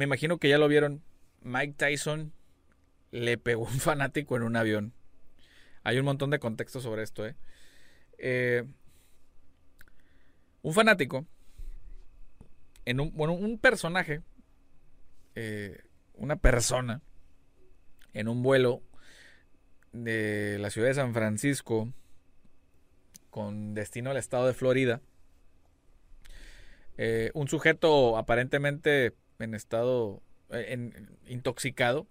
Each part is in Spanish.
me imagino que ya lo vieron. Mike Tyson le pegó un fanático en un avión. Hay un montón de contexto sobre esto, ¿eh? eh un fanático, en un, bueno, un personaje, eh, una persona, en un vuelo de la ciudad de San Francisco con destino al estado de Florida, eh, un sujeto aparentemente en estado eh, intoxicado,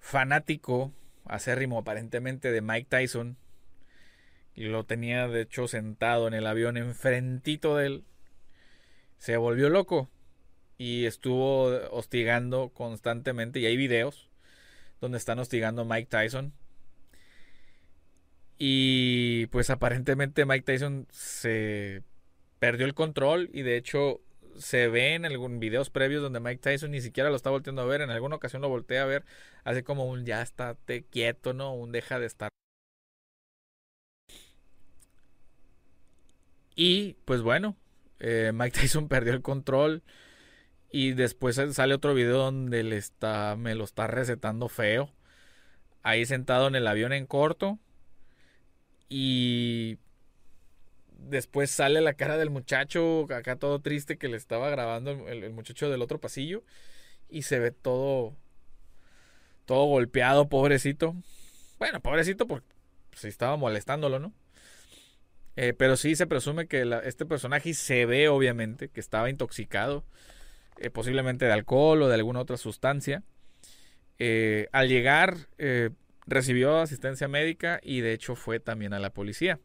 fanático, acérrimo aparentemente de Mike Tyson, lo tenía de hecho sentado en el avión enfrentito de él, se volvió loco y estuvo hostigando constantemente y hay videos donde están hostigando a Mike Tyson. Y pues aparentemente Mike Tyson se perdió el control y de hecho se ve en algunos videos previos donde Mike Tyson ni siquiera lo está volteando a ver, en alguna ocasión lo voltea a ver, hace como un ya estate quieto, ¿no? Un deja de estar Y pues bueno, eh, Mike Tyson perdió el control. Y después sale otro video donde le está, me lo está recetando feo. Ahí sentado en el avión en corto. Y después sale la cara del muchacho, acá todo triste que le estaba grabando el, muchacho del otro pasillo. Y se ve todo, todo golpeado, pobrecito. Bueno, pobrecito porque se estaba molestándolo, ¿no? Eh, pero sí se presume que este personaje se ve obviamente que estaba intoxicado, eh, posiblemente de alcohol o de alguna otra sustancia. Eh, al llegar recibió asistencia médica y de hecho fue también a la policía.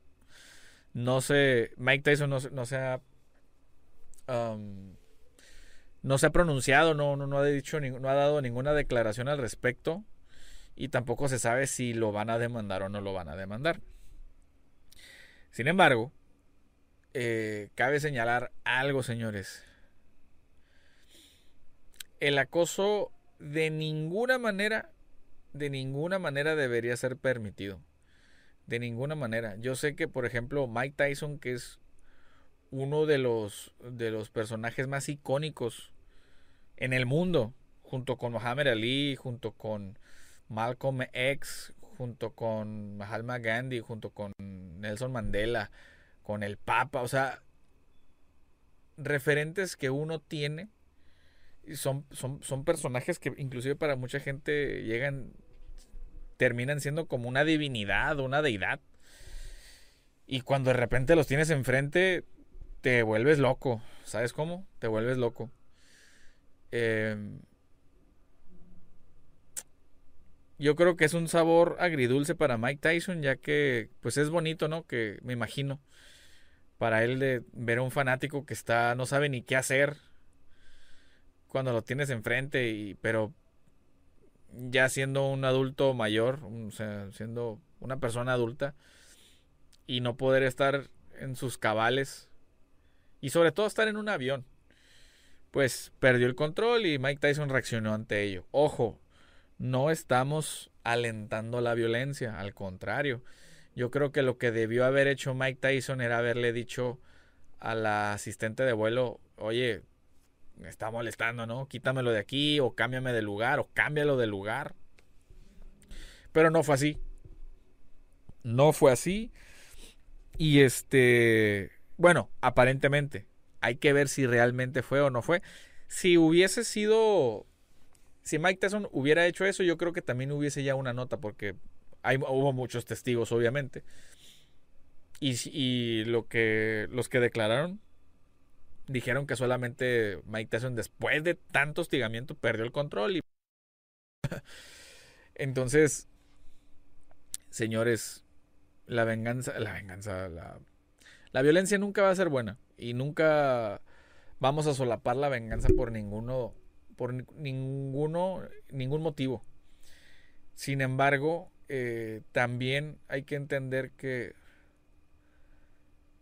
No sé, Mike Tyson no, se ha... Um, no se ha pronunciado, no, no, no, ha dicho, no ha dado ninguna declaración al respecto y tampoco se sabe si lo van a demandar o no lo van a demandar. Sin embargo, eh, cabe señalar algo, señores. El acoso de ninguna manera, de ninguna manera debería ser permitido. De ninguna manera. Yo sé que, por ejemplo, Mike Tyson, que es uno de los, de los personajes más icónicos en el mundo, junto con Muhammad Ali, junto con Malcolm X, junto con Mahatma Gandhi, junto con Nelson Mandela, con el Papa, o sea, referentes que uno tiene son, son, son personajes que inclusive para mucha gente llegan, terminan siendo como una divinidad, una deidad. Y cuando de repente los tienes enfrente, te vuelves loco. ¿Sabes cómo? Te vuelves loco. Eh, yo creo que es un sabor agridulce para Mike Tyson, ya que pues es bonito, ¿no? Que me imagino para él de ver a un fanático que está no sabe ni qué hacer cuando lo tienes enfrente y pero ya siendo un adulto mayor, o sea, siendo una persona adulta y no poder estar en sus cabales y sobre todo estar en un avión. Pues perdió el control y Mike Tyson reaccionó ante ello. Ojo, no estamos alentando la violencia, al contrario. Yo creo que lo que debió haber hecho Mike Tyson era haberle dicho a la asistente de vuelo, oye, me está molestando, ¿no? Quítamelo de aquí o cámbiame de lugar o cámbialo de lugar. Pero no fue así. No fue así. Y este, bueno, aparentemente, hay que ver si realmente fue o no fue. Si hubiese sido si Mike Tyson hubiera hecho eso, yo creo que también hubiese ya una nota, porque hay, hubo muchos testigos, obviamente. Y, lo que los que declararon dijeron que solamente Mike Tyson, después de tanto hostigamiento, perdió el control. Y... Entonces, señores, la venganza, la venganza, la, la violencia nunca va a ser buena. Y nunca vamos a solapar la venganza por ninguno por ninguno, ningún motivo. Sin embargo, eh, también hay que entender que,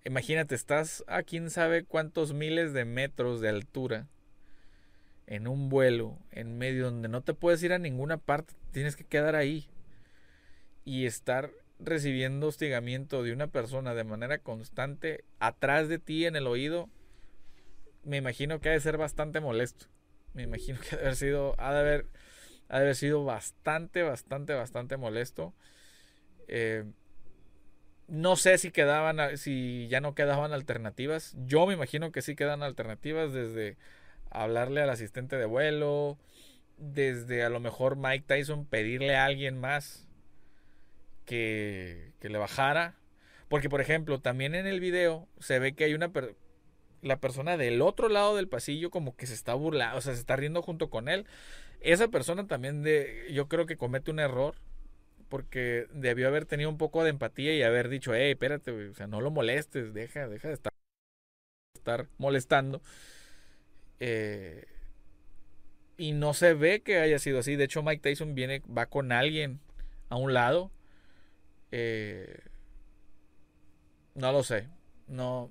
imagínate, estás a quién sabe cuántos miles de metros de altura en un vuelo, en medio donde no te puedes ir a ninguna parte, tienes que quedar ahí y estar recibiendo hostigamiento de una persona de manera constante atrás de ti en el oído me imagino que ha de ser bastante molesto. Me imagino que ha de haber sido, ha de haber, ha de haber sido bastante, bastante, bastante molesto. Eh, no sé si quedaban, si ya no quedaban alternativas. Yo me imagino que sí quedan alternativas desde hablarle al asistente de vuelo, desde a lo mejor Mike Tyson pedirle a alguien más que, que le bajara. Porque, por ejemplo, también en el video se ve que hay una... la persona del otro lado del pasillo como que se está burlando, o sea, se está riendo junto con él. Esa persona también de, yo creo que comete un error porque debió haber tenido un poco de empatía y haber dicho, hey, espérate, o sea, no lo molestes, deja, deja de estar, estar molestando. Eh, y no se ve que haya sido así. De hecho, Mike Tyson viene, va con alguien a un lado. Eh, no lo sé. No,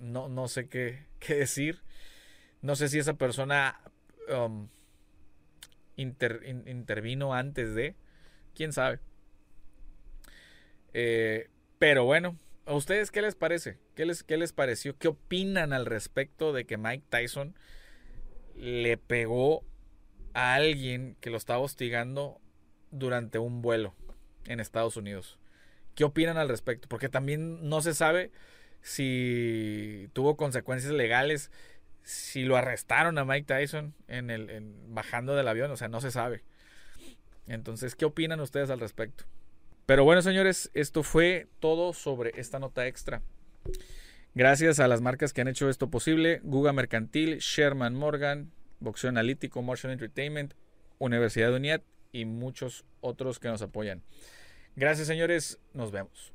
no, no sé qué, qué decir. No sé si esa persona um, intervino antes de quién sabe. Eh, pero bueno, ¿a ustedes qué les parece? ¿Qué les, ¿Qué les pareció? ¿Qué opinan al respecto de que Mike Tyson le pegó a alguien que lo estaba hostigando durante un vuelo en Estados Unidos? ¿Qué opinan al respecto? Porque también no se sabe si tuvo consecuencias legales, si lo arrestaron a Mike Tyson en el bajando del avión, o sea, no se sabe. Entonces, ¿qué opinan ustedes al respecto? Pero bueno, señores, esto fue todo sobre esta nota extra. Gracias a las marcas que han hecho esto posible, Guga Mercantil, Sherman Morgan, Boxeo Analítico, Motion Entertainment, Universidad de UNIAT y muchos otros que nos apoyan. Gracias, señores. Nos vemos.